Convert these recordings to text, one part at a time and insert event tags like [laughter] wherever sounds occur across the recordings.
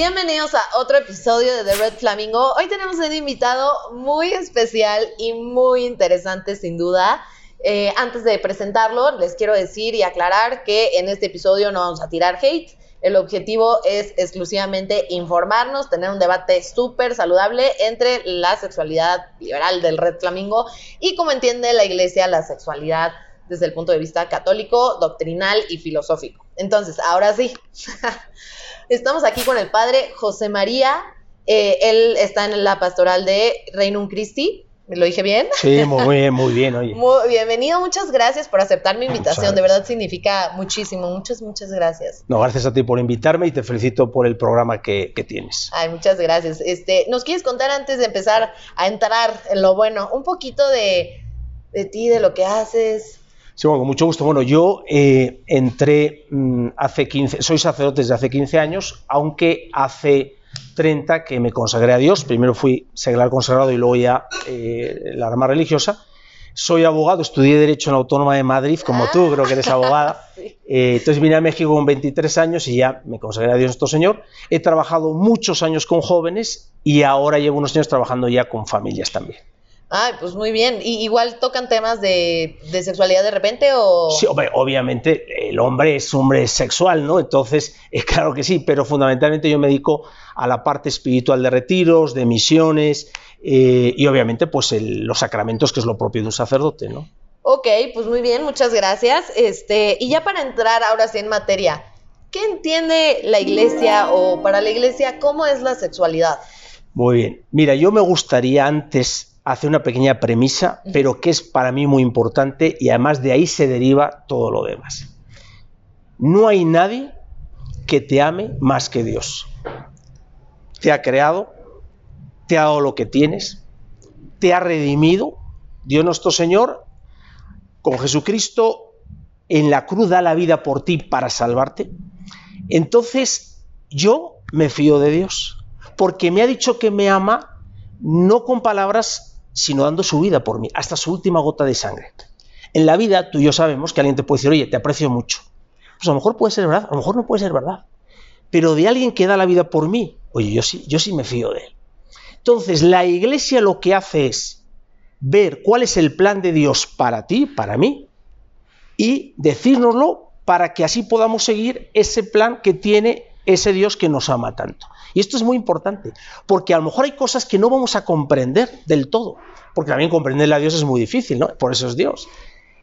Bienvenidos a otro episodio de The Red Flamingo. Hoy tenemos un invitado muy especial y muy interesante sin duda. Eh, antes de presentarlo, les quiero decir y aclarar que en este episodio no vamos a tirar hate. El objetivo es exclusivamente informarnos, tener un debate súper saludable entre la sexualidad liberal del Red Flamingo y cómo entiende la iglesia la sexualidad desde el punto de vista católico, doctrinal y filosófico. Entonces, ahora sí, [laughs] estamos aquí con el padre José María. Eh, él está en la pastoral de Reinum Christi. ¿Lo dije bien? Sí, muy bien, muy bien. Oye. [laughs] Muy bienvenido, muchas gracias por aceptar mi invitación. De verdad significa muchísimo. Muchas, muchas gracias. No, gracias a ti por invitarme y te felicito por el programa que, que tienes. Ay, muchas gracias. Este, ¿Nos quieres contar antes de empezar a entrar en lo bueno, un poquito de, de ti, de lo que haces? Sí, bueno, con mucho gusto. Bueno, yo eh, entré mmm, hace 15, soy sacerdote desde hace 15 años, aunque hace 30 que me consagré a Dios. Primero fui seglar consagrado y luego ya eh, la rama religiosa. Soy abogado, estudié Derecho en la Autónoma de Madrid, como ah, tú, creo que eres [laughs] abogada. Sí. Eh, entonces vine a México con 23 años y ya me consagré a Dios nuestro Señor. He trabajado muchos años con jóvenes y ahora llevo unos años trabajando ya con familias también. Ay, pues muy bien. ¿Y igual tocan temas de, de, sexualidad de repente o...? Sí, obviamente el hombre es hombre sexual, ¿no? Entonces, [laughs] es claro que sí, pero fundamentalmente yo me dedico a la parte espiritual de retiros, de misiones eh, y obviamente pues el, los sacramentos, que es lo propio de un sacerdote, ¿no? Ok, pues muy bien, muchas gracias. Este, y ya para entrar ahora sí en materia, ¿qué entiende la iglesia o para la iglesia cómo es la sexualidad? Muy bien. Mira, yo me gustaría antes hace una pequeña premisa, pero que es para mí muy importante y además de ahí se deriva todo lo demás. No hay nadie que te ame más que Dios. Te ha creado, te ha dado lo que tienes, te ha redimido. Dios nuestro Señor, con Jesucristo en la cruz da la vida por ti para salvarte. Entonces yo me fío de Dios, porque me ha dicho que me ama no con palabras sino dando su vida por mí, hasta su última gota de sangre. En la vida, tú y yo sabemos que alguien te puede decir, oye, te aprecio mucho. Pues a lo mejor puede ser verdad, a lo mejor no puede ser verdad. Pero de alguien que da la vida por mí, oye, yo sí, yo sí me fío de él. Entonces, la iglesia lo que hace es ver cuál es el plan de Dios para ti, para mí, y decírnoslo para que así podamos seguir ese plan que tiene ese Dios que nos ama tanto. Y esto es muy importante, porque a lo mejor hay cosas que no vamos a comprender del todo, porque también comprenderle a Dios es muy difícil, ¿no? Por eso es Dios.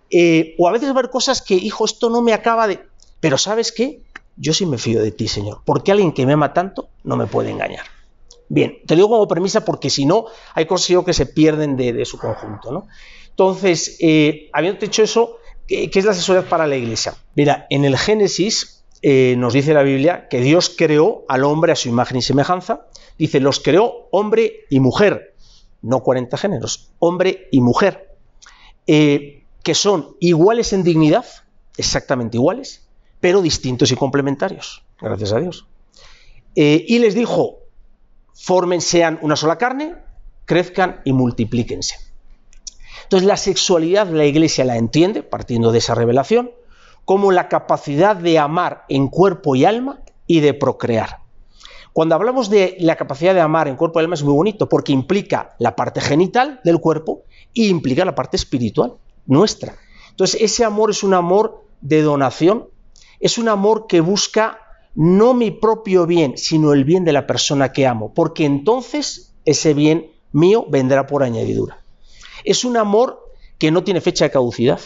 Eh, o a veces ver cosas que, hijo, esto no me acaba de... Pero ¿sabes qué? Yo sí me fío de ti, Señor, porque alguien que me ama tanto no me puede engañar. Bien, te digo como premisa porque si no, hay cosas que se pierden de, de su conjunto, ¿no? Entonces, eh, habiendo dicho eso, ¿qué, ¿qué es la sexualidad para la iglesia? Mira, en el Génesis eh, nos dice la Biblia que Dios creó al hombre a su imagen y semejanza. Dice, los creó hombre y mujer, no 40 géneros, hombre y mujer, eh, que son iguales en dignidad, exactamente iguales, pero distintos y complementarios, gracias a Dios. Eh, y les dijo, formen, sean una sola carne, crezcan y multiplíquense. Entonces la sexualidad la iglesia la entiende, partiendo de esa revelación, como la capacidad de amar en cuerpo y alma y de procrear. Cuando hablamos de la capacidad de amar en cuerpo y alma es muy bonito porque implica la parte genital del cuerpo y implica la parte espiritual nuestra. Entonces ese amor es un amor de donación, es un amor que busca no mi propio bien, sino el bien de la persona que amo, porque entonces ese bien mío vendrá por añadidura. Es un amor que no tiene fecha de caducidad.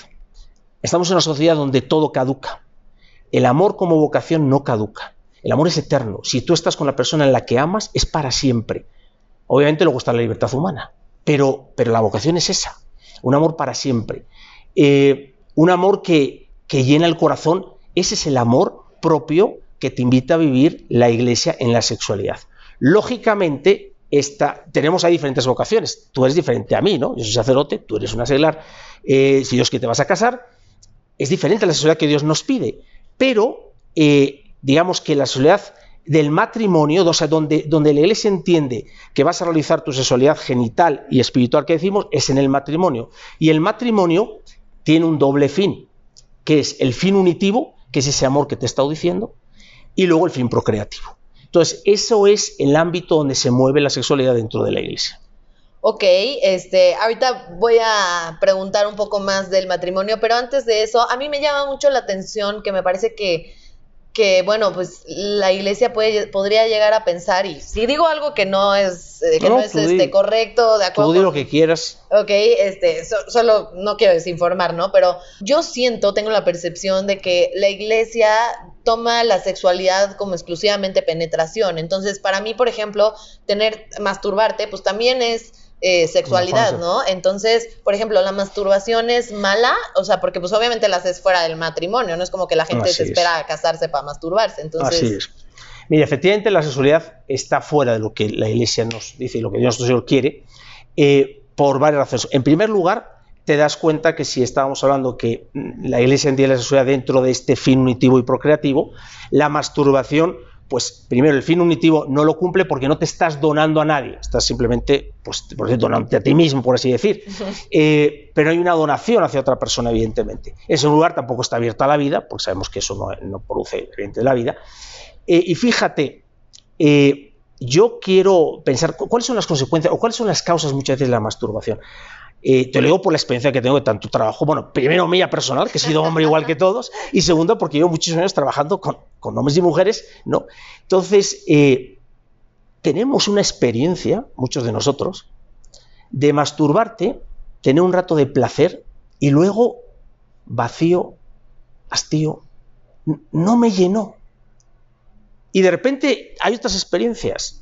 Estamos en una sociedad donde todo caduca. El amor como vocación no caduca. El amor es eterno. Si tú estás con la persona en la que amas, es para siempre. Obviamente luego está la libertad humana, pero, pero la vocación es esa. Un amor para siempre. Eh, un amor que, que llena el corazón. Ese es el amor propio que te invita a vivir la iglesia en la sexualidad. Lógicamente, tenemos ahí diferentes vocaciones. Tú eres diferente a mí, ¿no? Yo soy sacerdote, tú eres una seglar. Eh, si Dios que te vas a casar, es diferente a la sexualidad que Dios nos pide, pero eh, digamos que la sexualidad del matrimonio, o sea, donde, donde la iglesia entiende que vas a realizar tu sexualidad genital y espiritual que decimos, es en el matrimonio. Y el matrimonio tiene un doble fin, que es el fin unitivo, que es ese amor que te he estado diciendo, y luego el fin procreativo. Entonces, eso es el ámbito donde se mueve la sexualidad dentro de la iglesia. Ok, este, ahorita voy a preguntar un poco más del matrimonio, pero antes de eso, a mí me llama mucho la atención que me parece que que bueno, pues la iglesia puede, podría llegar a pensar, y si digo algo que no es, eh, que no, es este, correcto, de acuerdo. Tú di lo que quieras. Ok, este, solo no quiero desinformar, ¿no? Pero yo siento, tengo la percepción de que la iglesia toma la sexualidad como exclusivamente penetración. Entonces, para mí, por ejemplo, tener, masturbarte, pues también es eh, sexualidad, ¿no? Entonces, por ejemplo, la masturbación es mala, o sea, porque pues obviamente la haces fuera del matrimonio, no es como que la gente se espera a casarse para masturbarse, entonces... Así es. Mira, efectivamente la sexualidad está fuera de lo que la Iglesia nos dice y lo que Dios nuestro Señor quiere, eh, por varias razones. En primer lugar, te das cuenta que si estábamos hablando que la Iglesia entiende la sexualidad dentro de este fin unitivo y procreativo, la masturbación pues primero el fin unitivo no lo cumple porque no te estás donando a nadie, estás simplemente, pues, por decir, donándote a ti mismo, por así decir. [laughs] Eh, pero hay una donación hacia otra persona, evidentemente. Ese lugar tampoco está abierto a la vida, porque sabemos que eso no, produce, evidentemente, la vida. Eh, y fíjate, eh, yo quiero pensar cuáles son las consecuencias o cuáles son las causas muchas veces de la masturbación. Eh, te lo digo por la experiencia que tengo de tanto trabajo. Bueno, primero mía personal, que he sido hombre igual que todos, y segundo porque llevo muchísimos años trabajando con, hombres y mujeres, ¿no? Entonces, eh, tenemos una experiencia, muchos de nosotros, de masturbarte, tener un rato de placer y luego vacío, hastío, no me llenó. Y de repente hay otras experiencias.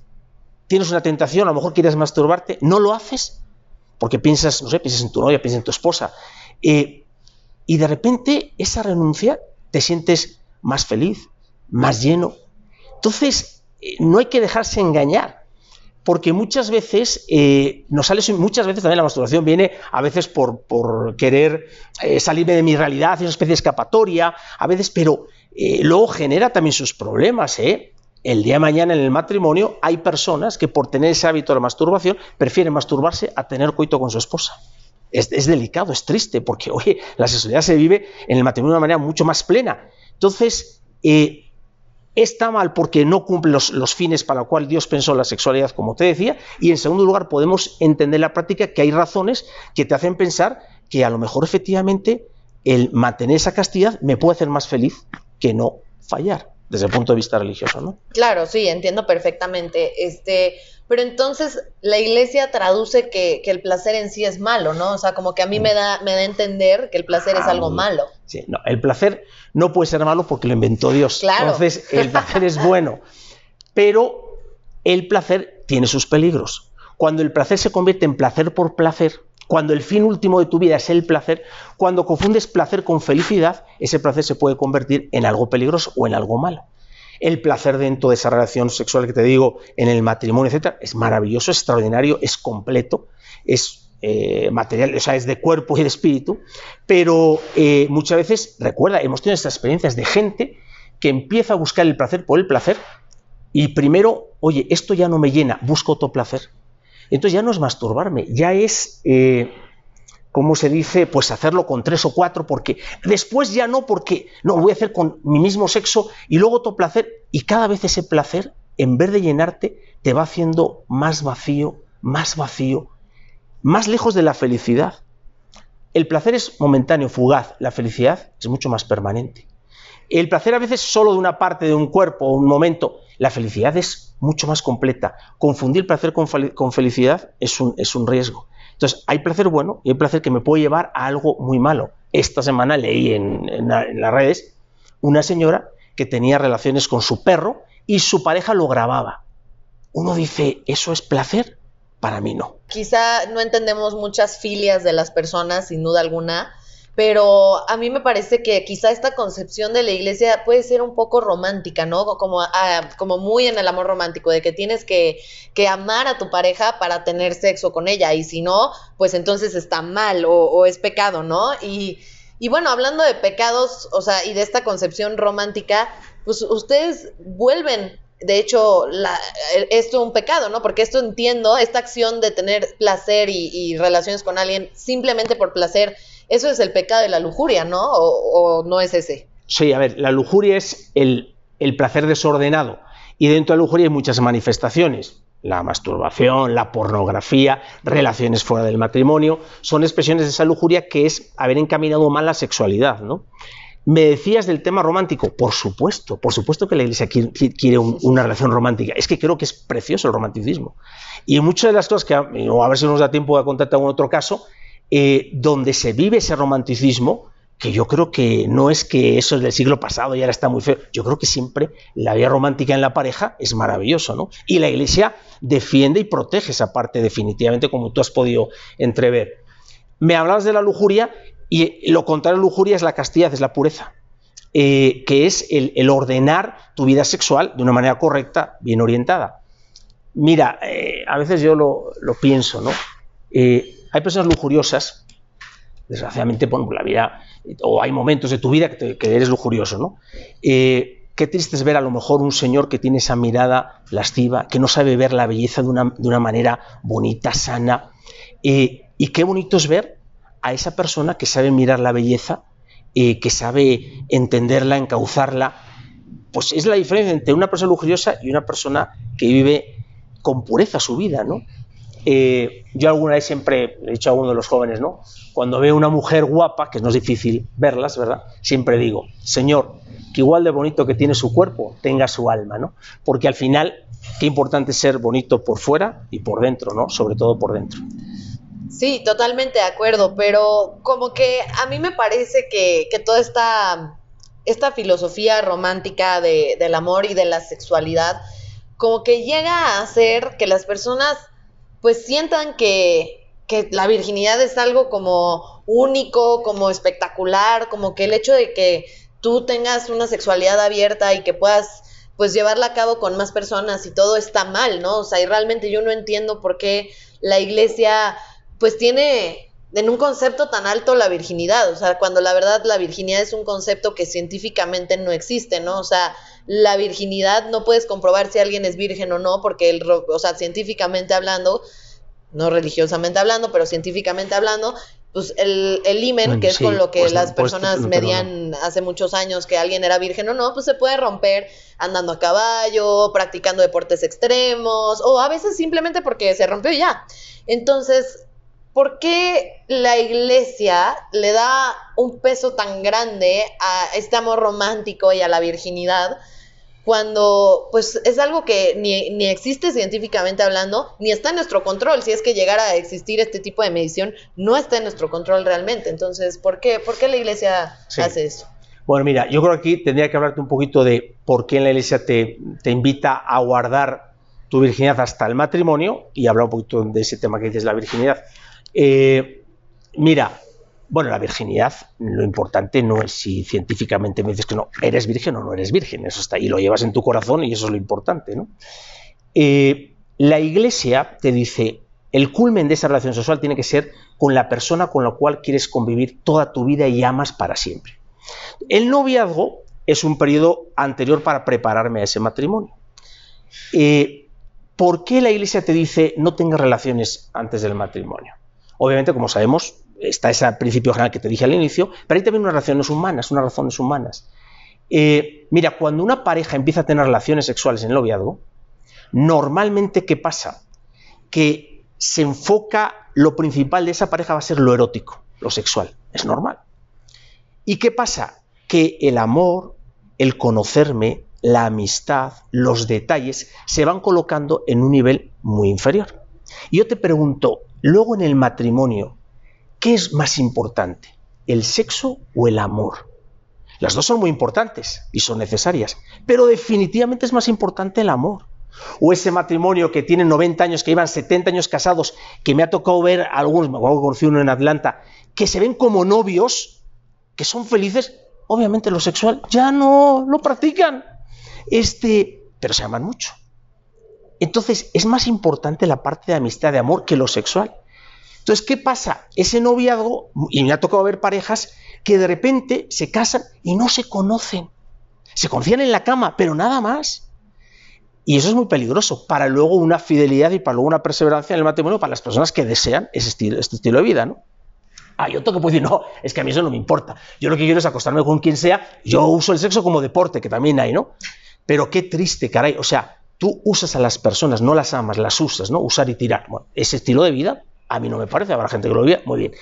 Tienes una tentación, a lo mejor quieres masturbarte, no lo haces porque piensas, no sé, piensas en tu novia, piensas en tu esposa, eh, y de repente esa renuncia te sientes más feliz, más lleno. Entonces, eh, no hay que dejarse engañar, porque muchas veces eh, nos sale, muchas veces también la masturbación viene a veces por, querer salirme de mi realidad, es una especie de escapatoria, a veces, pero luego genera también sus problemas, ¿eh? El día de mañana en el matrimonio hay personas que por tener ese hábito de masturbación prefieren masturbarse a tener coito con su esposa. Es, delicado, es triste, porque [laughs] oye, la sexualidad se vive en el matrimonio de una manera mucho más plena. Entonces, eh, está mal porque no cumple los, fines para los cuales Dios pensó la sexualidad, como te decía, y en segundo lugar podemos entender en la práctica que hay razones que te hacen pensar que a lo mejor efectivamente el mantener esa castidad me puede hacer más feliz que no fallar desde el punto de vista religioso, ¿no? Claro, sí, entiendo perfectamente. Este, pero entonces la iglesia traduce que, el placer en sí es malo, ¿no? O sea, como que a mí me da, me da a entender que el placer es algo malo. Sí, no, el placer no puede ser malo porque lo inventó Dios. Claro. Entonces, el placer es bueno. Pero el placer tiene sus peligros. Cuando el placer se convierte en placer por placer, cuando el fin último de tu vida es el placer, cuando confundes placer con felicidad, ese placer se puede convertir en algo peligroso o en algo malo. El placer dentro de esa relación sexual que te digo, en el matrimonio, etcétera, es maravilloso, es extraordinario, es completo, es eh, material, o sea, es de cuerpo y de espíritu, pero eh, muchas veces, recuerda, hemos tenido estas experiencias de gente que empieza a buscar el placer por el placer y primero, oye, esto ya no me llena, busco otro placer. Entonces ya no es masturbarme, ya es, eh, ¿cómo se dice? Pues hacerlo con tres o cuatro, porque después ya no, porque no, voy a hacer con mi mismo sexo y luego otro placer, y cada vez ese placer, en vez de llenarte, te va haciendo más vacío, más vacío, más lejos de la felicidad. El placer es momentáneo, fugaz, la felicidad es mucho más permanente. El placer a veces solo de una parte de un cuerpo, un momento, la felicidad es mucho más completa. Confundir placer con, felicidad es un, es un riesgo. Entonces, hay placer bueno y hay placer que me puede llevar a algo muy malo. Esta semana leí en, las redes una señora que tenía relaciones con su perro y su pareja lo grababa. Uno dice, ¿eso es placer? Para mí no. Quizá no entendemos muchas filias de las personas, sin duda alguna, pero a mí me parece que quizá esta concepción de la iglesia puede ser un poco romántica, ¿no? Como, ah, como muy en el amor romántico, de que tienes que, que, amar a tu pareja para tener sexo con ella, y si no, pues entonces está mal o, es pecado, ¿no? Y, y bueno, hablando de pecados, o sea, y de esta concepción romántica, pues ustedes vuelven de hecho, la, esto es un pecado, ¿no? Porque esto entiendo, esta acción de tener placer y, relaciones con alguien simplemente por placer eso es el pecado de la lujuria, ¿no? ¿O, no es ese? Sí, a ver, la lujuria es el, placer desordenado Y dentro de la lujuria hay muchas manifestaciones. La masturbación, la pornografía, relaciones fuera del matrimonio, son expresiones de esa lujuria que es haber encaminado mal la sexualidad, ¿no? Me decías del tema romántico, por supuesto, por supuesto que la Iglesia quiere, una relación romántica. Es que creo que es precioso el romanticismo. Y muchas de las cosas que, a ver si nos da tiempo de contarte algún otro caso, eh, donde se vive ese romanticismo, que yo creo que no es que eso es del siglo pasado y ahora está muy feo. Yo creo que siempre la vida romántica en la pareja es maravilloso, ¿no? Y la Iglesia defiende y protege esa parte definitivamente, como tú has podido entrever. Me hablabas de la lujuria y lo contrario a lujuria es la castidad, es la pureza. Eh, que es el, ordenar tu vida sexual de una manera correcta, bien orientada. Mira, eh, a veces yo lo, pienso, ¿no? Hay personas lujuriosas, desgraciadamente, por la vida o hay momentos de tu vida que, eres lujurioso, ¿no? Eh, qué triste es ver a lo mejor un señor que tiene esa mirada lasciva, que no sabe ver la belleza de una, manera bonita, sana. Eh, y qué bonito es ver a esa persona que sabe mirar la belleza, eh, que sabe entenderla, encauzarla. Pues es la diferencia entre una persona lujuriosa y una persona que vive con pureza su vida, ¿no? Eh, yo alguna vez siempre he dicho a uno de los jóvenes, ¿no? Cuando veo una mujer guapa, que no es difícil verlas, ¿verdad? Siempre digo, Señor, que igual de bonito que tiene su cuerpo, tenga su alma, ¿no? Porque al final, qué importante es ser bonito por fuera y por dentro, ¿no? Sobre todo por dentro. Sí, totalmente de acuerdo, pero como que a mí me parece que, toda esta, esta filosofía romántica del amor y de la sexualidad, como que llega a hacer que las personas pues sientan que, la virginidad es algo como único, como espectacular, como que el hecho de que tú tengas una sexualidad abierta y que puedas pues llevarla a cabo con más personas y todo está mal, ¿no? O sea, y realmente yo no entiendo por qué la iglesia pues tiene en un concepto tan alto la virginidad, o sea, cuando la verdad la virginidad es un concepto que científicamente no existe, ¿no? O sea, la virginidad no puedes comprobar si alguien es virgen o no, porque, el, o sea, científicamente hablando, no religiosamente hablando, pero científicamente hablando, pues el, el imen, que es con lo que pues las personas medían hace muchos años que alguien era virgen o no, pues se puede romper andando a caballo, practicando deportes extremos, o a veces simplemente porque se rompió ya. Entonces, ¿por qué la iglesia le da un peso tan grande a este amor romántico y a la virginidad? cuando pues es algo que ni, existe científicamente hablando, ni está en nuestro control. Si es que llegara a existir este tipo de medición, no está en nuestro control realmente. Entonces, ¿por qué, por qué la iglesia hace eso? Bueno, mira, yo creo que aquí tendría que hablarte un poquito de por qué la iglesia te, invita a guardar tu virginidad hasta el matrimonio y hablar un poquito de ese tema que dices, la virginidad. Eh, mira, bueno, la virginidad, lo importante no es si científicamente me dices que no, eres virgen o no eres virgen, eso está ahí, lo llevas en tu corazón y eso es lo importante, ¿no? Eh, la iglesia te dice, el culmen de esa relación sexual tiene que ser con la persona con la cual quieres convivir toda tu vida y amas para siempre. El noviazgo es un periodo anterior para prepararme a ese matrimonio. Eh, ¿Por qué la iglesia te dice no tengas relaciones antes del matrimonio? Obviamente, como sabemos, está ese principio general que te dije al inicio, pero hay también unas relaciones humanas, unas razones humanas. Eh, mira, cuando una pareja empieza a tener relaciones sexuales en el noviazgo, normalmente, ¿qué pasa? Que se enfoca, lo principal de esa pareja va a ser lo erótico, lo sexual, es normal. ¿Y qué pasa? Que el amor, el conocerme, la amistad, los detalles, se van colocando en un nivel muy inferior. Y yo te pregunto, luego en el matrimonio, ¿Qué es más importante, el sexo o el amor? Las dos son muy importantes y son necesarias, pero definitivamente es más importante el amor. O ese matrimonio que tiene 90 años, que llevan 70 años casados, que me ha tocado ver algunos, me conocí uno en Atlanta, que se ven como novios, que son felices, obviamente lo sexual ya no lo practican, este, pero se aman mucho. Entonces es más importante la parte de amistad, de amor, que lo sexual. Entonces, ¿qué pasa? Ese noviazgo, y me ha tocado ver parejas que de repente se casan y no se conocen. Se conocían en la cama, pero nada más. Y eso es muy peligroso para luego una fidelidad y para luego una perseverancia en el matrimonio para las personas que desean ese estilo, este estilo de vida, ¿no? Hay otro que puede decir, no, es que a mí eso no me importa. Yo lo que quiero es acostarme con quien sea. Yo uso el sexo como deporte, que también hay, ¿no? Pero qué triste, caray. O sea, tú usas a las personas, no las amas, las usas, ¿no? Usar y tirar. Bueno, ese estilo de vida, a mí no me parece, habrá gente que lo vea, muy bien.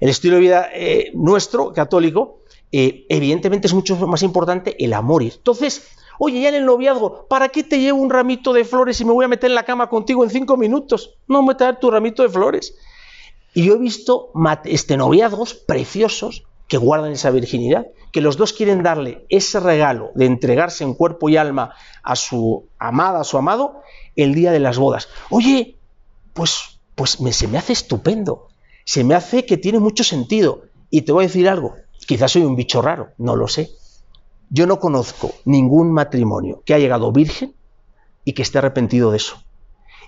El estilo de vida eh, nuestro, católico, eh, evidentemente es mucho más importante el amor. Entonces, oye, ya en el noviazgo, ¿para qué te llevo un ramito de flores y me voy a meter en la cama contigo en cinco minutos? No me dar tu ramito de flores. Y yo he visto este, noviazgos preciosos que guardan esa virginidad, que los dos quieren darle ese regalo de entregarse en cuerpo y alma a su amada, a su amado, el día de las bodas. Oye, pues, pues me, se me hace estupendo, se me hace que tiene mucho sentido. Y te voy a decir algo, quizás soy un bicho raro, no lo sé. Yo no conozco ningún matrimonio que haya llegado virgen y que esté arrepentido de eso.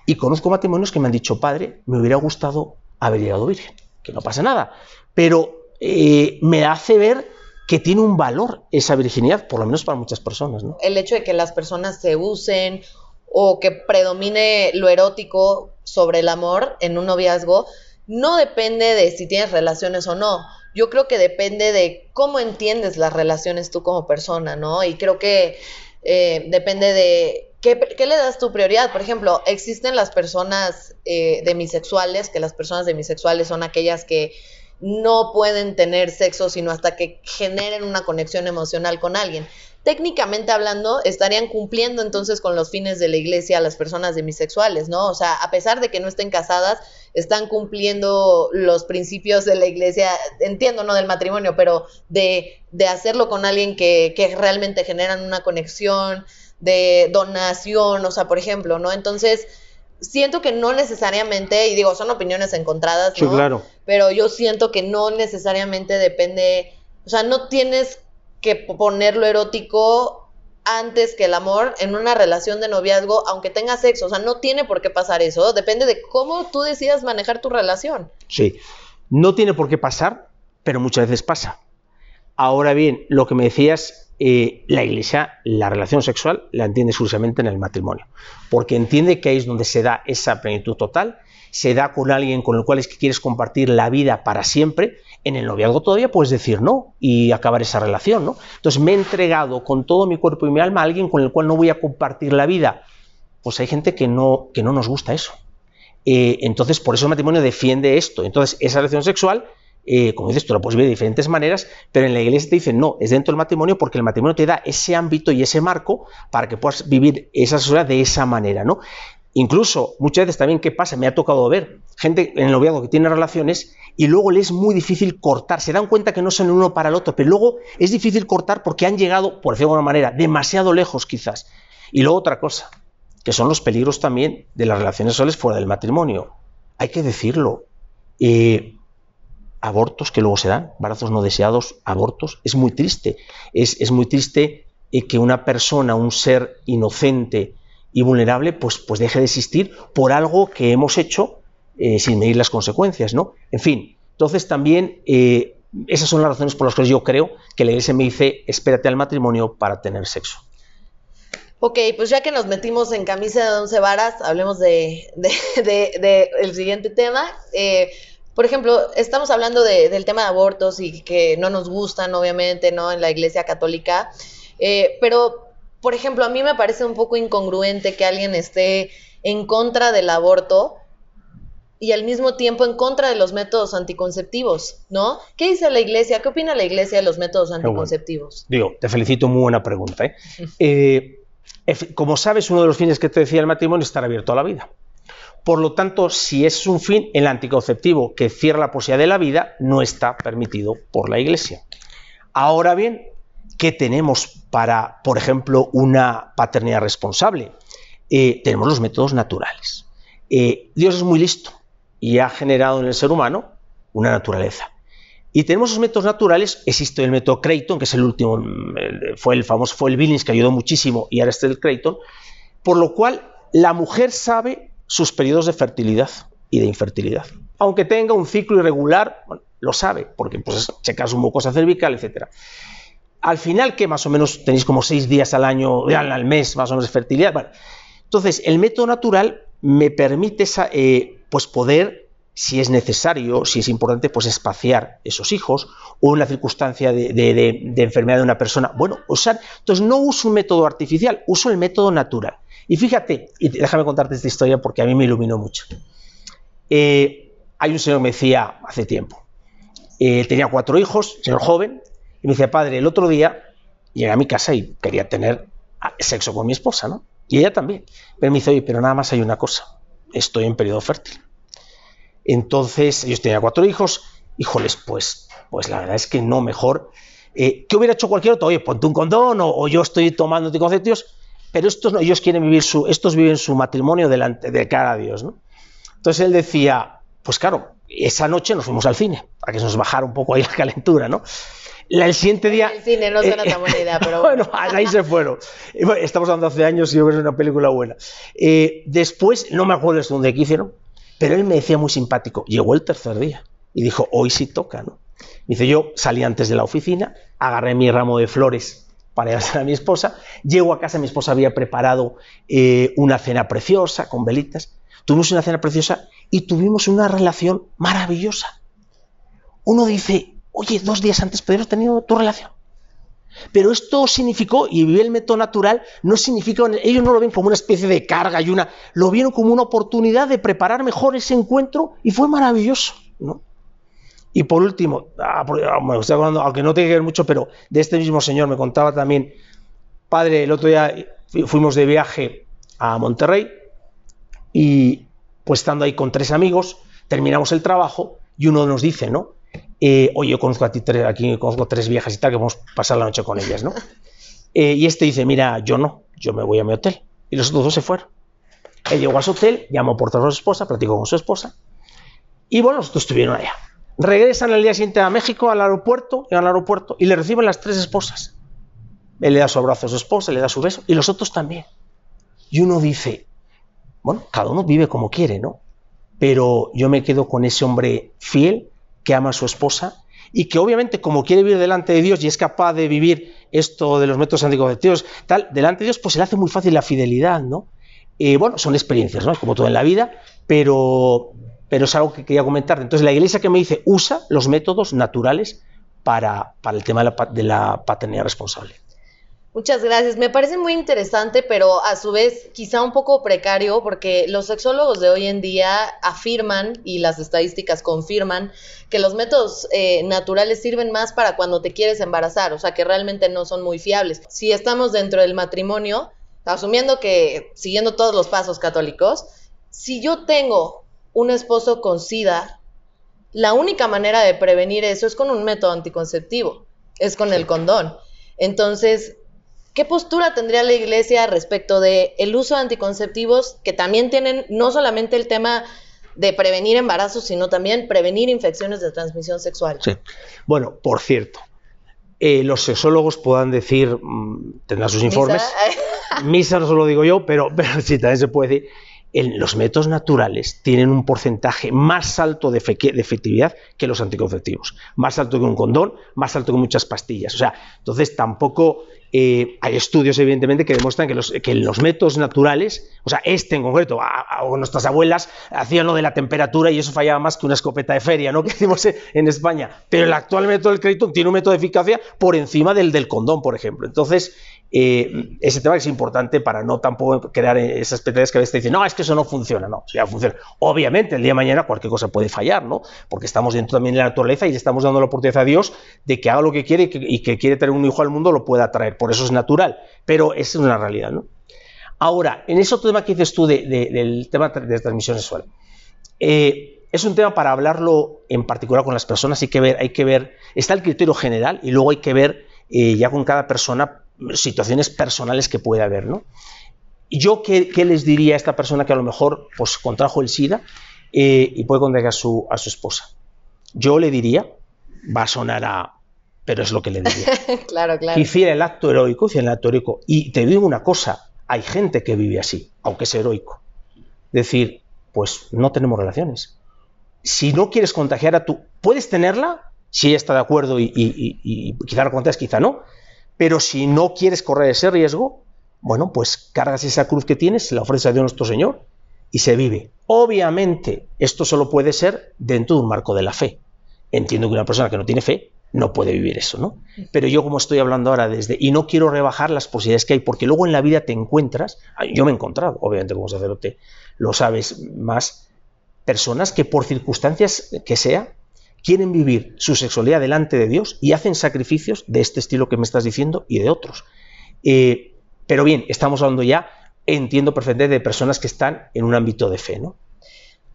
Y conozco matrimonios que me han dicho, padre, me hubiera gustado haber llegado virgen, que no pasa nada. Pero eh, me hace ver que tiene un valor esa virginidad, por lo menos para muchas personas. ¿no? El hecho de que las personas se usen o que predomine lo erótico sobre el amor en un noviazgo, no depende de si tienes relaciones o no. Yo creo que depende de cómo entiendes las relaciones tú como persona, ¿no? Y creo que eh, depende de qué, le das tu prioridad. Por ejemplo, existen las personas eh, demisexuales, que las personas demisexuales son aquellas que no pueden tener sexo sino hasta que generen una conexión emocional con alguien. Técnicamente hablando, estarían cumpliendo entonces con los fines de la iglesia las personas demisexuales, ¿no? O sea, a pesar de que no estén casadas, están cumpliendo los principios de la iglesia, entiendo, no del matrimonio, pero de, de hacerlo con alguien que, que realmente generan una conexión, de donación, o sea, por ejemplo, ¿no? Entonces, siento que no necesariamente, y digo, son opiniones encontradas, ¿no? Sí, claro. Pero yo siento que no necesariamente depende, o sea, no tienes que poner lo erótico antes que el amor en una relación de noviazgo, aunque tenga sexo, o sea, no tiene por qué pasar eso, depende de cómo tú decidas manejar tu relación. Sí, no tiene por qué pasar, pero muchas veces pasa. Ahora bien, lo que me decías eh, la Iglesia la relación sexual la entiende exclusivamente en el matrimonio, porque entiende que ahí es donde se da esa plenitud total, se da con alguien con el cual es que quieres compartir la vida para siempre, en el noviazgo todavía puedes decir no y acabar esa relación, ¿no? Entonces me he entregado con todo mi cuerpo y mi alma a alguien con el cual no voy a compartir la vida. Pues hay gente que no, que no nos gusta eso. Eh, entonces, por eso el matrimonio defiende esto. Entonces, esa relación sexual eh, como dices, tú lo puedes ver de diferentes maneras, pero en la iglesia te dicen, no, es dentro del matrimonio porque el matrimonio te da ese ámbito y ese marco para que puedas vivir esa sociedad de esa manera, ¿no? Incluso, muchas veces también, ¿qué pasa? Me ha tocado ver gente en el noviazgo que tiene relaciones y luego le es muy difícil cortar. Se dan cuenta que no son uno para el otro, pero luego es difícil cortar porque han llegado, por decirlo de alguna manera, demasiado lejos quizás. Y luego otra cosa, que son los peligros también de las relaciones sexuales fuera del matrimonio. Hay que decirlo. Eh, abortos que luego se dan, embarazos no deseados, abortos. Es muy triste. Es, muy triste eh, que una persona, un ser inocente y vulnerable, pues, pues deje de existir por algo que hemos hecho eh, sin medir las consecuencias, ¿no? En fin, entonces también eh, esas son las razones por las que yo creo que la iglesia me dice espérate al matrimonio para tener sexo. Ok, pues ya que nos metimos en camisa de once varas, hablemos de, de, el siguiente tema por ejemplo, estamos hablando del tema de abortos y que no nos gustan, obviamente, ¿no? En la Iglesia Católica. Eh, pero, por ejemplo, a mí me parece un poco incongruente que alguien esté en contra del aborto y al mismo tiempo en contra de los métodos anticonceptivos, ¿no? ¿Qué dice la Iglesia? ¿Qué opina la Iglesia de los métodos anticonceptivos? Digo, te felicito, muy buena pregunta. ¿eh? [laughs] Eh, como sabes, uno de los fines que te decía el matrimonio es estar abierto a la vida. Por lo tanto, si es un fin, el anticonceptivo que cierra la posibilidad de la vida no está permitido por la Iglesia. Ahora bien, ¿qué tenemos para, por ejemplo, una paternidad responsable? Eh, tenemos los métodos naturales. Eh, Dios es muy listo y ha generado en el ser humano una naturaleza. Y tenemos esos métodos naturales, existe el método Creighton, que es el último, fue el famoso, fue el Billings que ayudó muchísimo, y ahora está el Creighton, por lo cual la mujer sabe sus periodos de fertilidad y de infertilidad. Aunque tenga un ciclo irregular, lo sabe, porque pues checa su mucosa cervical, etc. Al final, que más o menos tenéis como seis días al año, al mes, más o menos de fertilidad. entonces, el método natural me permite eh, pues poder si es necesario, si es importante, pues espaciar esos hijos, o en la circunstancia de, enfermedad de una persona. Bueno, usar, entonces no uso un método artificial, uso el método natural. Y fíjate, y déjame contarte esta historia porque a mí me iluminó mucho. Eh, hay un señor que me decía hace tiempo, eh, tenía cuatro hijos, señor joven, y me decía, padre, el otro día llegué a mi casa y quería tener sexo con mi esposa, ¿no? Y ella también. Pero me dice, oye, pero nada más hay una cosa, estoy en periodo fértil. Entonces, ellos tenían cuatro hijos, híjoles, pues, pues la verdad es que no, mejor. Eh, ¿Qué hubiera hecho cualquier otro? Oye, ponte un condón o, yo estoy tomando anticonceptivos, pero estos no, ellos quieren vivir su, estos viven su matrimonio delante de cara a Dios, ¿no? Entonces él decía, pues claro, esa noche nos fuimos al cine, para que se nos bajara un poco ahí la calentura, ¿no? el siguiente día. El cine no suena tan buena idea, [laughs] pero bueno. ahí se fueron. Estamos hablando hace años y yo creo que es una película buena. Eh, después, no me acuerdo de dónde hicieron, pero él me decía muy simpático. Llegó el tercer día y dijo: Hoy sí toca, ¿no? Dice: Yo salí antes de la oficina, agarré mi ramo de flores para ir a mi esposa, llego a casa, mi esposa había preparado eh, una cena preciosa con velitas. Tuvimos una cena preciosa y tuvimos una relación maravillosa. Uno dice, oye, dos días antes podrías tenido tu relación. Pero esto significó, y el método natural, no significa, ellos no lo ven como una especie de carga y una, lo vieron como una oportunidad de preparar mejor ese encuentro y fue maravilloso, ¿no? Y por último, ah, ah, me estoy hablando, aunque no tiene que ver mucho, pero de este mismo señor me contaba también, padre, el otro día fuimos de viaje a Monterrey y pues estando ahí con tres amigos, terminamos el trabajo y uno nos dice, ¿no? Eh, oye, yo conozco a ti tres, aquí conozco tres viejas y tal, que vamos a pasar la noche con ellas, ¿no? [laughs] Eh, y este dice, mira, yo no, yo me voy a mi hotel. Y los otros dos se fueron. Él llegó a su hotel, llamó por teléfono a su esposa, platicó con su esposa. Y bueno, los dos estuvieron allá. Regresan el día siguiente a México, al aeropuerto, llegan al aeropuerto y le reciben las tres esposas. Él le da su abrazo a su esposa, le da su beso, y los otros también. Y uno dice, bueno, cada uno vive como quiere, ¿no? Pero yo me quedo con ese hombre fiel, que ama a su esposa y que obviamente como quiere vivir delante de Dios y es capaz de vivir esto de los métodos anticonceptivos, tal, delante de Dios, pues se le hace muy fácil la fidelidad, ¿no? Eh, bueno, son experiencias, ¿no? Como todo en la vida, pero, pero es algo que quería comentar. Entonces, la iglesia que me dice, usa los métodos naturales para, para el tema de la, paternidad responsable. Muchas gracias. Me parece muy interesante, pero a su vez quizá un poco precario, porque los sexólogos de hoy en día afirman, y las estadísticas confirman, que los métodos eh, naturales sirven más para cuando te quieres embarazar, o sea que realmente no son muy fiables. Si estamos dentro del matrimonio, asumiendo que, siguiendo todos los pasos católicos, si yo tengo un esposo con SIDA, la única manera de prevenir eso es con un método anticonceptivo, es con el condón. Entonces, ¿Qué postura tendría la iglesia respecto del el uso de anticonceptivos que también tienen no solamente el tema de prevenir embarazos, sino también prevenir infecciones de transmisión sexual? Sí. Bueno, por cierto, eh, los sexólogos puedan decir, mm, tendrán sus informes, [laughs] misa no se lo digo yo, pero, pero sí, también se puede decir, en los métodos naturales tienen un porcentaje más alto de, efectividad que los anticonceptivos, más alto que un condón, más alto que muchas pastillas. O sea, entonces tampoco eh, hay estudios, evidentemente, que demuestran que los, que los, métodos naturales, o sea, este en concreto, a, nuestras abuelas hacían lo de la temperatura y eso fallaba más que una escopeta de feria, ¿no? [laughs] Que decimos en España. Pero el actual método del crédito tiene un método de eficacia por encima del del condón, por ejemplo. Entonces, eh, ese tema es importante para no tampoco crear esas expectativas que a veces te dicen, no, es que eso no funciona, no, ya funciona. Obviamente, el día de mañana cualquier cosa puede fallar, ¿no? Porque estamos dentro también de la naturaleza y le estamos dando la oportunidad a Dios de que haga lo que quiere y que, quiere tener un hijo al mundo lo pueda traer. Por eso es natural, pero es una realidad, ¿no? Ahora, en ese otro tema que dices tú del tema de transmisión sexual, eh, es un tema para hablarlo en particular con las personas, hay que ver, hay que ver, está el criterio general y luego hay que ver eh, ya con cada persona situaciones personales que puede haber, ¿no? ¿Yo qué, les diría a esta persona que a lo mejor pues, contrajo el SIDA eh, y puede contagiar a su, a su esposa? Yo le diría, va a sonar a... pero es lo que le diría. [laughs] claro, claro. Que hiciera el acto heroico, hiciera el acto heroico. Y te digo una cosa, hay gente que vive así, aunque es heroico. Decir, pues no tenemos relaciones. Si no quieres contagiar a tu... Puedes tenerla, si ella está de acuerdo y, y, quizá la contagias, quizá no, pero si no quieres correr ese riesgo, bueno, pues cargas esa cruz que tienes, la ofreces a Dios nuestro Señor y se vive. Obviamente, esto solo puede ser dentro de un marco de la fe. Entiendo que una persona que no tiene fe no puede vivir eso, ¿no? Pero yo como estoy hablando ahora desde, y no quiero rebajar las posibilidades que hay, porque luego en la vida te encuentras, yo me he encontrado, obviamente como sacerdote lo sabes más, personas que por circunstancias que sea, quieren vivir su sexualidad delante de Dios y hacen sacrificios de este estilo que me estás diciendo y de otros. Eh, pero bien, estamos hablando ya, entiendo perfectamente, de personas que están en un ámbito de fe, ¿no?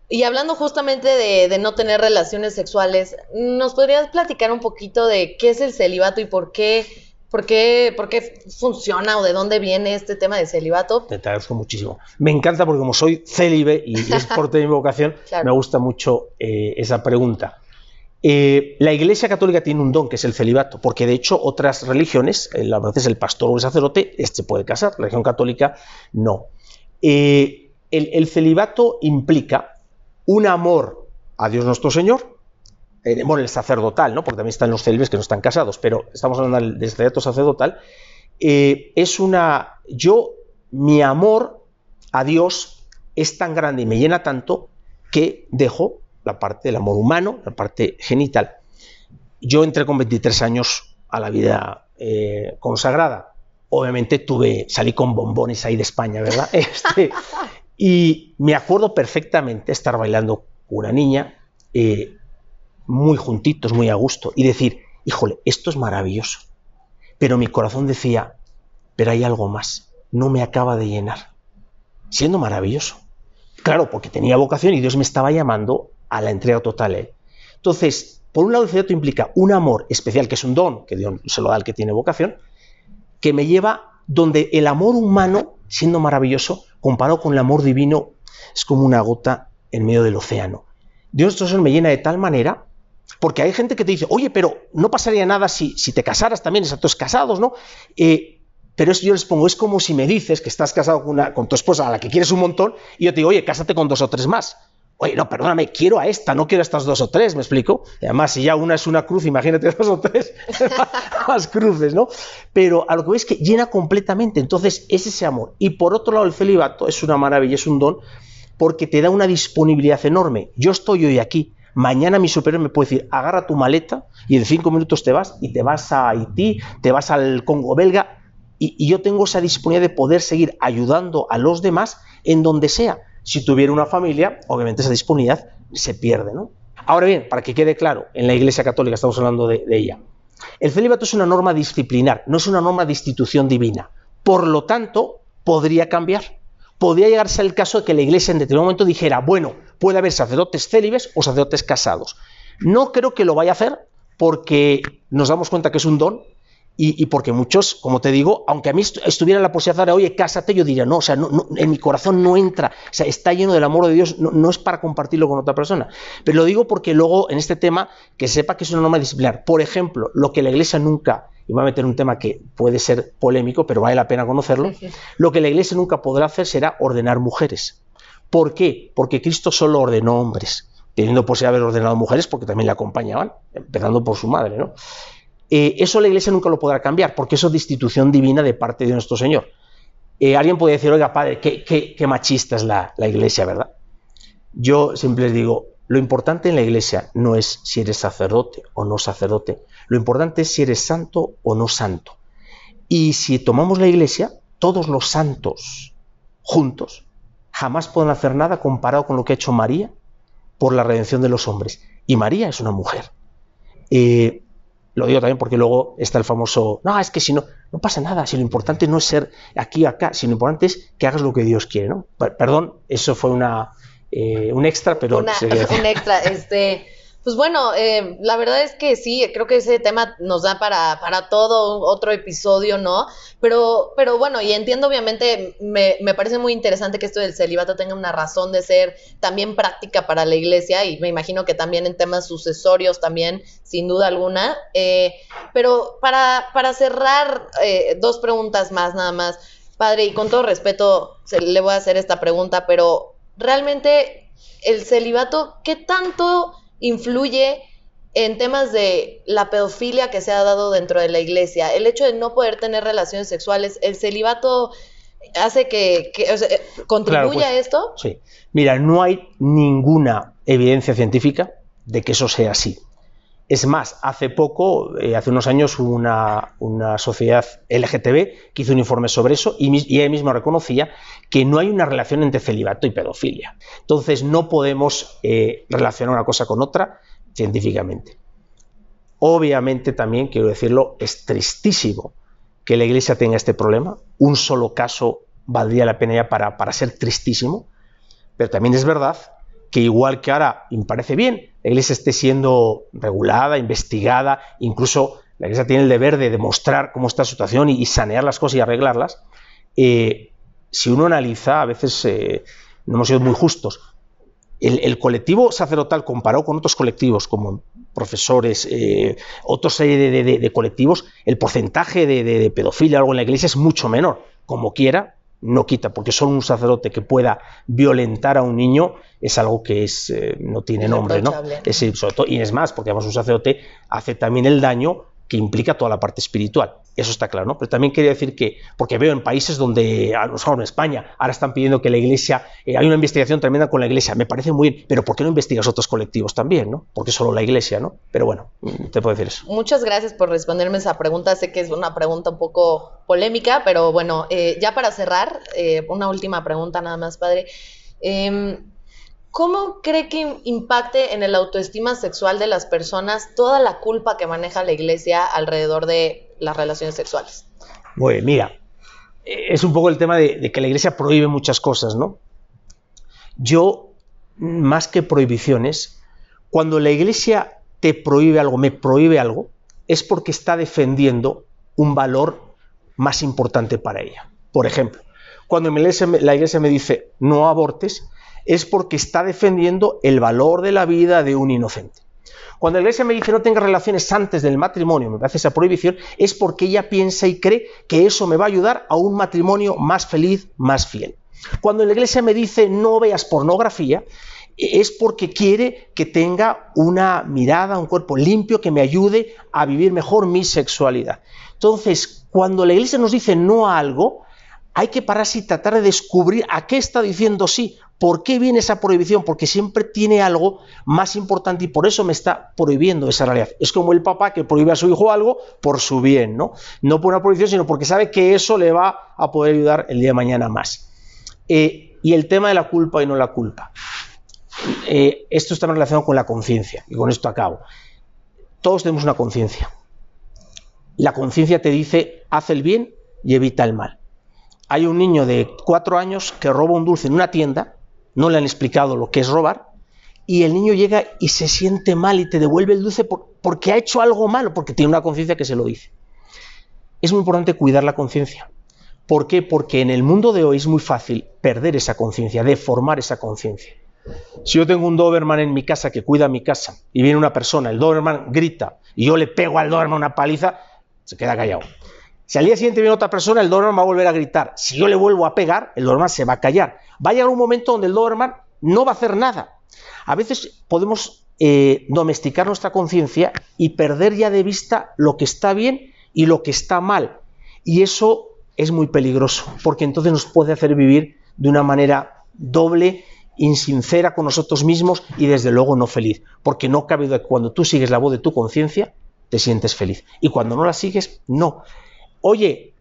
Y hablando justamente de, no tener relaciones sexuales, ¿nos podrías platicar un poquito de qué es el celibato y por qué, por qué, por qué funciona o de dónde viene este tema de celibato? Te agradezco muchísimo. Me encanta porque como soy célibe y es por [laughs] de mi vocación, me gusta mucho eh, esa pregunta. Eh, la Iglesia Católica tiene un don que es el celibato, porque de hecho otras religiones, eh, la verdad es el pastor o el sacerdote, este puede casar, la religión católica no. el, celibato implica un amor a Dios nuestro Señor, eh, bueno, el sacerdotal, ¿no? porque también están los célibes que no están casados, pero estamos hablando del celibato sacerdotal, eh, es una, yo, mi amor a Dios es tan grande y me llena tanto que dejo la parte del amor humano, la parte genital. Yo entré con 23 años a la vida eh, consagrada. Obviamente tuve, salí con bombones ahí de España, ¿verdad? [laughs] Este, y me acuerdo perfectamente estar bailando con una niña, eh, muy juntitos, muy a gusto, y decir, híjole, esto es maravilloso. Pero mi corazón decía, pero hay algo más, no me acaba de llenar. Siendo maravilloso. Claro, porque tenía vocación y Dios me estaba llamando a la entrega total Entonces, por un lado, el celibato implica un amor especial, que es un don, que Dios se lo da al que tiene vocación, que me lleva donde el amor humano, siendo maravilloso, comparado con el amor divino, es como una gota en medio del océano. Dios entonces me llena de tal manera, porque hay gente que te dice, oye, pero no pasaría nada si, si te casaras también, exactos casados, ¿no? Eh, pero eso yo les pongo, es como si me dices que estás casado con, con tu esposa a la que quieres un montón, y yo te digo, oye, cásate con dos o tres más. Oye, no, perdóname, quiero a esta, no quiero a estas dos o tres, ¿me explico? además, si ya una es una cruz, imagínate [laughs] dos o tres [laughs] más cruces, ¿no? Pero a lo que veis que llena completamente, entonces es ese amor. Y por otro lado, el celibato es una maravilla, es un don, porque te da una disponibilidad enorme. Yo estoy hoy aquí, mañana mi superior me puede decir, agarra tu maleta y en cinco minutos te vas y te vas a Haití, te vas al Congo belga, y, y yo tengo esa disponibilidad de poder seguir ayudando a los demás en donde sea si tuviera una familia, obviamente esa disponibilidad se pierde, ¿no? Ahora bien, para que quede claro, en la Iglesia Católica estamos hablando de, ella. El celibato es una norma disciplinar, no es una norma de institución divina. Por lo tanto, podría cambiar. Podría llegarse al caso de que la Iglesia en determinado momento dijera, bueno, puede haber sacerdotes célibes o sacerdotes casados. No creo que lo vaya a hacer porque nos damos cuenta que es un don y, porque muchos, como te digo, aunque a mí estuviera la posibilidad de oye, cásate, yo diría, no, o sea, no, en mi corazón no entra, o sea, está lleno del amor de Dios, no, es para compartirlo con otra persona. Pero lo digo porque luego en este tema, que sepa que es una norma disciplinar. Por ejemplo, lo que la iglesia nunca, y voy a meter un tema que puede ser polémico, pero vale la pena conocerlo, lo que la iglesia nunca podrá hacer será ordenar mujeres. ¿Por qué? Porque Cristo solo ordenó hombres, teniendo posibilidad de haber ordenado mujeres porque también le acompañaban, empezando por su madre, ¿no? Eh, eso la iglesia nunca lo podrá cambiar, porque eso es de institución divina de parte de nuestro Señor. Eh, alguien puede decir, oiga, padre, qué, machista es la, la, iglesia, ¿verdad? Yo siempre les digo, lo importante en la iglesia no es si eres sacerdote o no sacerdote, lo importante es si eres santo o no santo. Y si tomamos la iglesia, todos los santos juntos jamás pueden hacer nada comparado con lo que ha hecho María por la redención de los hombres. Y María es una mujer. Eh, lo digo también porque luego está el famoso, no, es que si no, no pasa nada, si lo importante no es ser aquí o acá, si lo importante es que hagas lo que Dios quiere, ¿no? Perdón, eso fue una, eh, un extra, pero... [laughs] un extra, este... Pues bueno, eh, la verdad es que sí, creo que ese tema nos da para, para todo otro episodio, ¿no? Pero, pero bueno, y entiendo obviamente, me, me, parece muy interesante que esto del celibato tenga una razón de ser también práctica para la iglesia y me imagino que también en temas sucesorios también, sin duda alguna. Eh, pero para, para cerrar, eh, dos preguntas más nada más. Padre, y con todo respeto le voy a hacer esta pregunta, pero realmente el celibato, ¿qué tanto influye en temas de la pedofilia que se ha dado dentro de la iglesia, el hecho de no poder tener relaciones sexuales, el celibato hace que, contribuya a esto? Sí. Mira, no hay ninguna evidencia científica de que eso sea así. Es más, hace poco, eh, hace unos años, hubo una, sociedad LGTB que hizo un informe sobre eso y, y ella misma reconocía que no hay una relación entre celibato y pedofilia. Entonces, no podemos eh, relacionar una cosa con otra científicamente. Obviamente también, quiero decirlo, es tristísimo que la Iglesia tenga este problema. Un solo caso valdría la pena ya para, para ser tristísimo, pero también es verdad que igual que ahora me parece bien, la Iglesia esté siendo regulada, investigada, incluso la Iglesia tiene el deber de demostrar cómo está la situación y, sanear las cosas y arreglarlas, eh, si uno analiza, a veces eh, no hemos sido muy justos, el, colectivo sacerdotal comparado con otros colectivos como profesores, eh, otra serie de, colectivos, el porcentaje de, pedofilia o algo en la iglesia es mucho menor. Como quiera, no quita, porque solo un sacerdote que pueda violentar a un niño es algo que es, eh, no tiene nombre, ¿no? Es, sobre todo, y es más, porque además un sacerdote hace también el daño que implica toda la parte espiritual. Eso está claro, ¿no? Pero también quería decir que, porque veo en países donde, a lo mejor en España, ahora están pidiendo que la iglesia, eh, hay una investigación tremenda con la iglesia, me parece muy bien, pero ¿por qué no investigas otros colectivos también, ¿no? Porque solo la iglesia, ¿no? Pero bueno, mm, te puedo decir eso. Muchas gracias por responderme esa pregunta. Sé que es una pregunta un poco polémica, pero bueno, eh, ya para cerrar, eh, una última pregunta nada más, padre. ¿Cómo cree que impacte en el autoestima sexual de las personas toda la culpa que maneja la iglesia alrededor de las relaciones sexuales? Bueno, mira, es un poco el tema de, que la iglesia prohíbe muchas cosas, ¿no? Yo, más que prohibiciones, cuando la iglesia te prohíbe algo, me prohíbe algo, es porque está defendiendo un valor más importante para ella. Por ejemplo, cuando la iglesia me dice no abortes, es porque está defendiendo el valor de la vida de un inocente. Cuando la iglesia me dice no tenga relaciones antes del matrimonio, me parece esa prohibición, es porque ella piensa y cree que eso me va a ayudar a un matrimonio más feliz, más fiel. Cuando la iglesia me dice no veas pornografía, es porque quiere que tenga una mirada, un cuerpo limpio que me ayude a vivir mejor mi sexualidad. Entonces, cuando la iglesia nos dice no a algo, hay que pararse y tratar de descubrir a qué está diciendo sí, ¿Por qué viene esa prohibición? Porque siempre tiene algo más importante y por eso me está prohibiendo esa realidad. Es como el papá que prohíbe a su hijo algo por su bien, ¿no? Por una prohibición, sino porque sabe que eso le va a poder ayudar el día de mañana más. Eh, y el tema de la culpa y no la culpa. Eh, esto está relacionado con la conciencia, y con esto acabo. Todos tenemos una conciencia. La conciencia te dice, haz el bien y evita el mal. Hay un niño de cuatro años que roba un dulce en una tienda no le han explicado lo que es robar, y el niño llega y se siente mal y te devuelve el dulce porque ha hecho algo malo, porque tiene una conciencia que se lo dice. Es muy importante cuidar la conciencia. ¿Por qué? Porque en el mundo de hoy es muy fácil perder esa conciencia, deformar esa conciencia. Si yo tengo un Doberman en mi casa que cuida mi casa y viene una persona, el Doberman grita y yo le pego al Doberman una paliza, se queda callado. Si al día siguiente viene otra persona, el Doberman va a volver a gritar. Si yo le vuelvo a pegar, el Doberman se va a callar. Va a llegar un momento donde el Doberman no va a hacer nada. A veces podemos eh, domesticar nuestra conciencia y perder ya de vista lo que está bien y lo que está mal. Y eso es muy peligroso, porque entonces nos puede hacer vivir de una manera doble, insincera con nosotros mismos y desde luego no feliz. Porque no cabe cuando tú sigues la voz de tu conciencia, te sientes feliz. Y cuando no la sigues, no oye,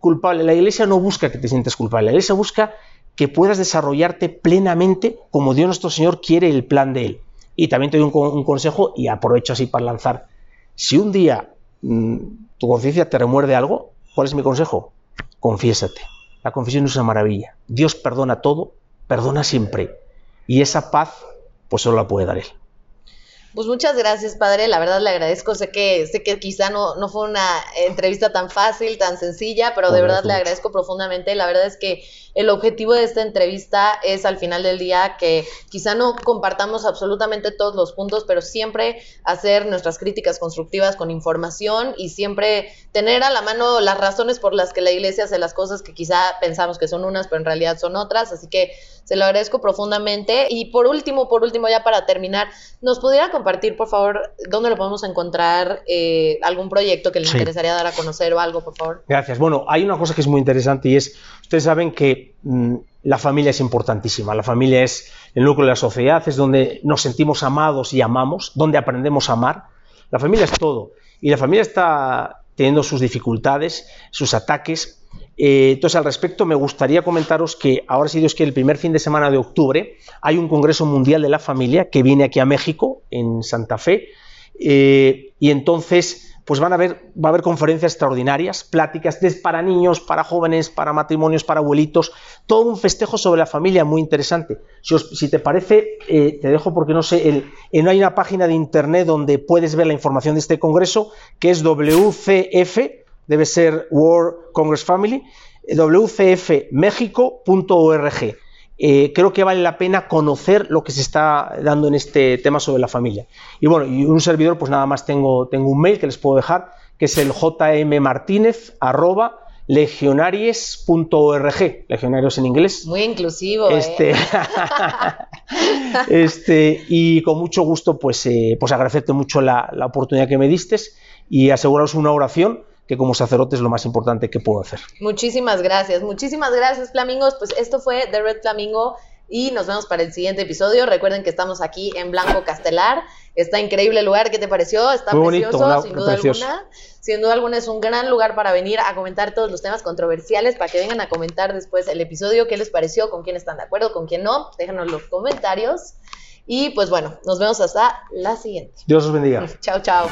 culpable, la iglesia no busca que te sientas culpable, la iglesia busca que puedas desarrollarte plenamente como Dios nuestro Señor quiere el plan de Él. Y también te doy un, consejo y aprovecho así para lanzar. Si un día mm, tu conciencia te remuerde algo, ¿cuál es mi consejo? Confiésate. La confesión es una maravilla. Dios perdona todo, perdona siempre. Y esa paz, pues solo la puede dar Él. Pues muchas gracias, padre. La verdad le agradezco. Sé que, sé que quizá no, no fue una entrevista tan fácil, tan sencilla, pero de verdad le agradezco profundamente. La verdad es que el objetivo de esta entrevista es al final del día que quizá no compartamos absolutamente todos los puntos, pero siempre hacer nuestras críticas constructivas con información y siempre tener a la mano las razones por las que la iglesia hace las cosas que quizá pensamos que son unas, pero en realidad son otras. Así que Se lo agradezco profundamente. Y por último, por último, ya para terminar, ¿nos pudiera compartir, por favor, dónde lo podemos encontrar? Eh, ¿Algún proyecto que les interesaría dar a conocer o algo, por favor? Gracias. Bueno, hay una cosa que es muy interesante y es, ustedes saben que mm, la familia es importantísima. La familia es el núcleo de la sociedad, es donde nos sentimos amados y amamos, donde aprendemos a amar. La familia es todo. Y la familia está teniendo sus dificultades, sus ataques. Eh, entonces, al respecto, me gustaría comentaros que ahora, si Dios quiere, el primer fin de semana de octubre hay un Congreso Mundial de la Familia que viene aquí a México, en Santa Fe. Eh, y entonces pues van a haber, va a haber conferencias extraordinarias, pláticas para niños, para jóvenes, para matrimonios, para abuelitos, todo un festejo sobre la familia muy interesante. Si, te parece, eh, te dejo porque no sé, el, hay una página de internet donde puedes ver la información de este congreso, que es WCF, debe ser World Congress Family, wcfmexico.org. Eh, creo que vale la pena conocer lo que se está dando en este tema sobre la familia. Y bueno, y un servidor, pues nada más tengo, tengo un mail que les puedo dejar, que es el jmmartinez legionaries.org, legionarios en inglés. Muy inclusivo. ¿eh? Este, [laughs] este, y con mucho gusto, pues, eh, pues agradecerte mucho la, la oportunidad que me diste y aseguraros una oración que como sacerdote es lo más importante que puedo hacer. Muchísimas gracias, muchísimas gracias Flamingos. Pues esto fue The Red Flamingo y nos vemos para el siguiente episodio. Recuerden que estamos aquí en Blanco Castelar. Está increíble el lugar. ¿Qué te pareció? Está precioso, sin duda alguna. Sin duda alguna es un gran lugar para venir a comentar todos los temas controversiales, para que vengan a comentar después el episodio, qué les pareció, con quién están de acuerdo, con quién no. Déjanos los comentarios. Y pues bueno, nos vemos hasta la siguiente. Dios os bendiga. [laughs] Chao, chao.